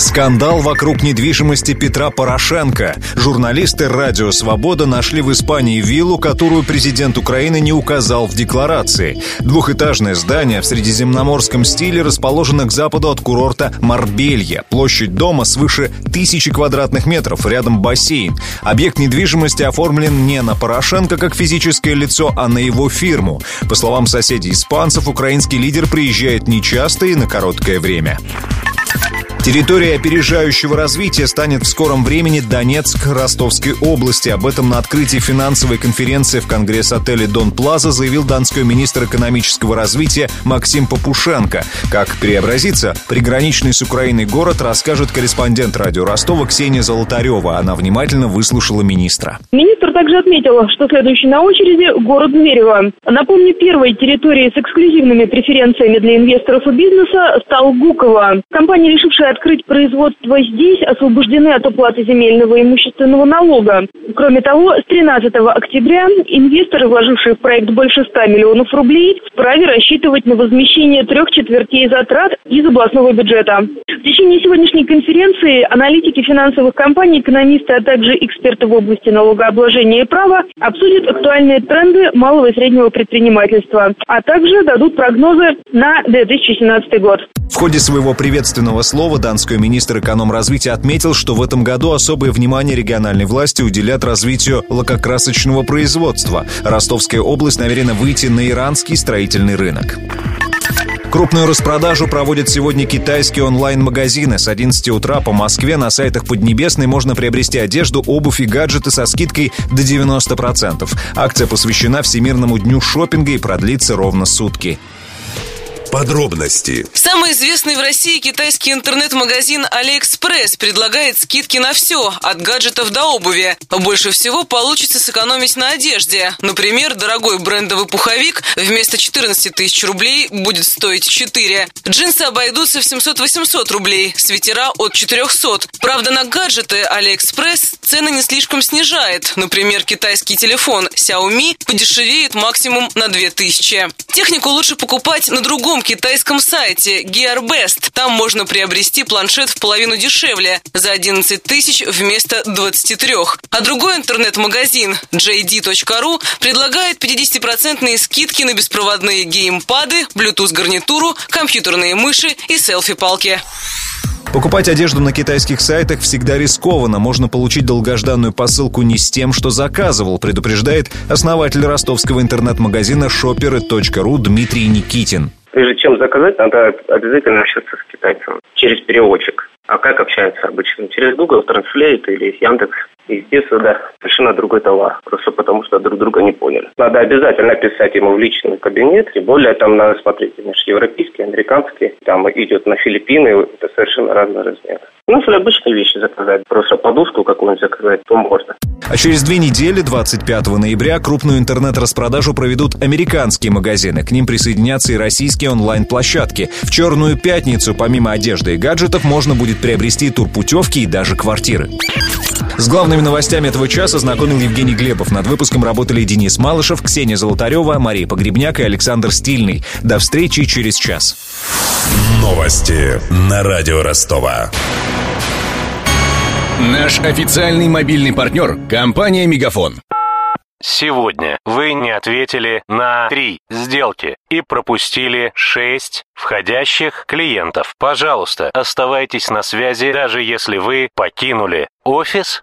Скандал вокруг недвижимости Петра Порошенко. Журналисты «Радио Свобода» нашли в Испании виллу, которую президент Украины не указал в декларации. Двухэтажное здание в средиземноморском стиле расположено к западу от курорта Марбелья. Площадь дома свыше тысячи квадратных метров, рядом бассейн. Объект недвижимости оформлен не на Порошенко как физическое лицо, а на его фирму. По словам соседей испанцев, украинский лидер приезжает нечасто и на короткое время. Территория опережающего развития станет в скором времени Донецк Ростовской области. Об этом на открытии финансовой конференции в Конгресс-отеле «Дон Плаза» заявил донской министр экономического развития Максим Попушенко. Как преобразится приграничный с Украиной город, расскажет корреспондент радио Ростова Ксения Золотарева. Она внимательно выслушала министра. Министр также отметил, что следующий на очереди – город Зверево. Напомню, первой территорией с эксклюзивными преференциями для инвесторов и бизнеса стал Гуково. Компания, решившая открыть производство здесь, освобождены от уплаты земельного и имущественного налога. Кроме того, с 13 октября инвесторы, вложившие в проект больше 100 миллионов рублей, вправе рассчитывать на возмещение трех четвертей затрат из областного бюджета. В течение сегодняшней конференции аналитики финансовых компаний, экономисты, а также эксперты в области налогообложения и права обсудят актуальные тренды малого и среднего предпринимательства, а также дадут прогнозы на 2017 год. В ходе своего приветственного слова данский министр экономразвития отметил, что в этом году особое внимание региональной власти уделят развитию лакокрасочного производства. Ростовская область намерена выйти на иранский строительный рынок. Крупную распродажу проводят сегодня китайские онлайн-магазины. С 11 утра по Москве на сайтах Поднебесной можно приобрести одежду, обувь и гаджеты со скидкой до 90%. Акция посвящена Всемирному дню шопинга и продлится ровно сутки. Подробности. Самый известный в России китайский интернет-магазин AliExpress предлагает скидки на все, от гаджетов до обуви. Больше всего получится сэкономить на одежде. Например, дорогой брендовый пуховик вместо 14 тысяч рублей будет стоить 4. Джинсы обойдутся в 700-800 рублей, свитера от 400. Правда, на гаджеты AliExpress цены не слишком снижает. Например, китайский телефон Xiaomi подешевеет максимум на 2000. Технику лучше покупать на другом китайском сайте GearBest. Там можно приобрести планшет в половину дешевле, за 11 тысяч вместо 23. А другой интернет-магазин JD.ru предлагает 50% скидки на беспроводные геймпады, Bluetooth-гарнитуру, компьютерные мыши и селфи-палки. Покупать одежду на китайских сайтах всегда рискованно. Можно получить долгожданную посылку не с тем, что заказывал, предупреждает основатель ростовского интернет-магазина shopper.ru Дмитрий Никитин. Прежде чем заказать, надо обязательно общаться с китайцем через переводчик. А как общаются обычно? Через Google Translate или Яндекс. Естественно, да, совершенно другой товар, просто потому что друг друга не поняли. Надо обязательно писать ему в личный кабинет, тем более там надо смотреть, конечно, европейский, американский, там идет на Филиппины, это совершенно разный размер. Ну, если обычные вещи заказать, просто подушку какую-нибудь заказать, то можно. А через две недели, 25 ноября, крупную интернет-распродажу проведут американские магазины. К ним присоединятся и российские онлайн-площадки. В Черную пятницу, помимо одежды и гаджетов, можно будет приобрести турпутевки и даже квартиры. С главными новостями этого часа знакомил Евгений Глебов. Над выпуском работали Денис Малышев, Ксения Золотарева, Мария Погребняк и Александр Стильный. До встречи через час. Новости на радио Ростова. Наш официальный мобильный партнер – компания «Мегафон». Сегодня вы не ответили на три сделки и пропустили шесть входящих клиентов. Пожалуйста, оставайтесь на связи, даже если вы покинули офис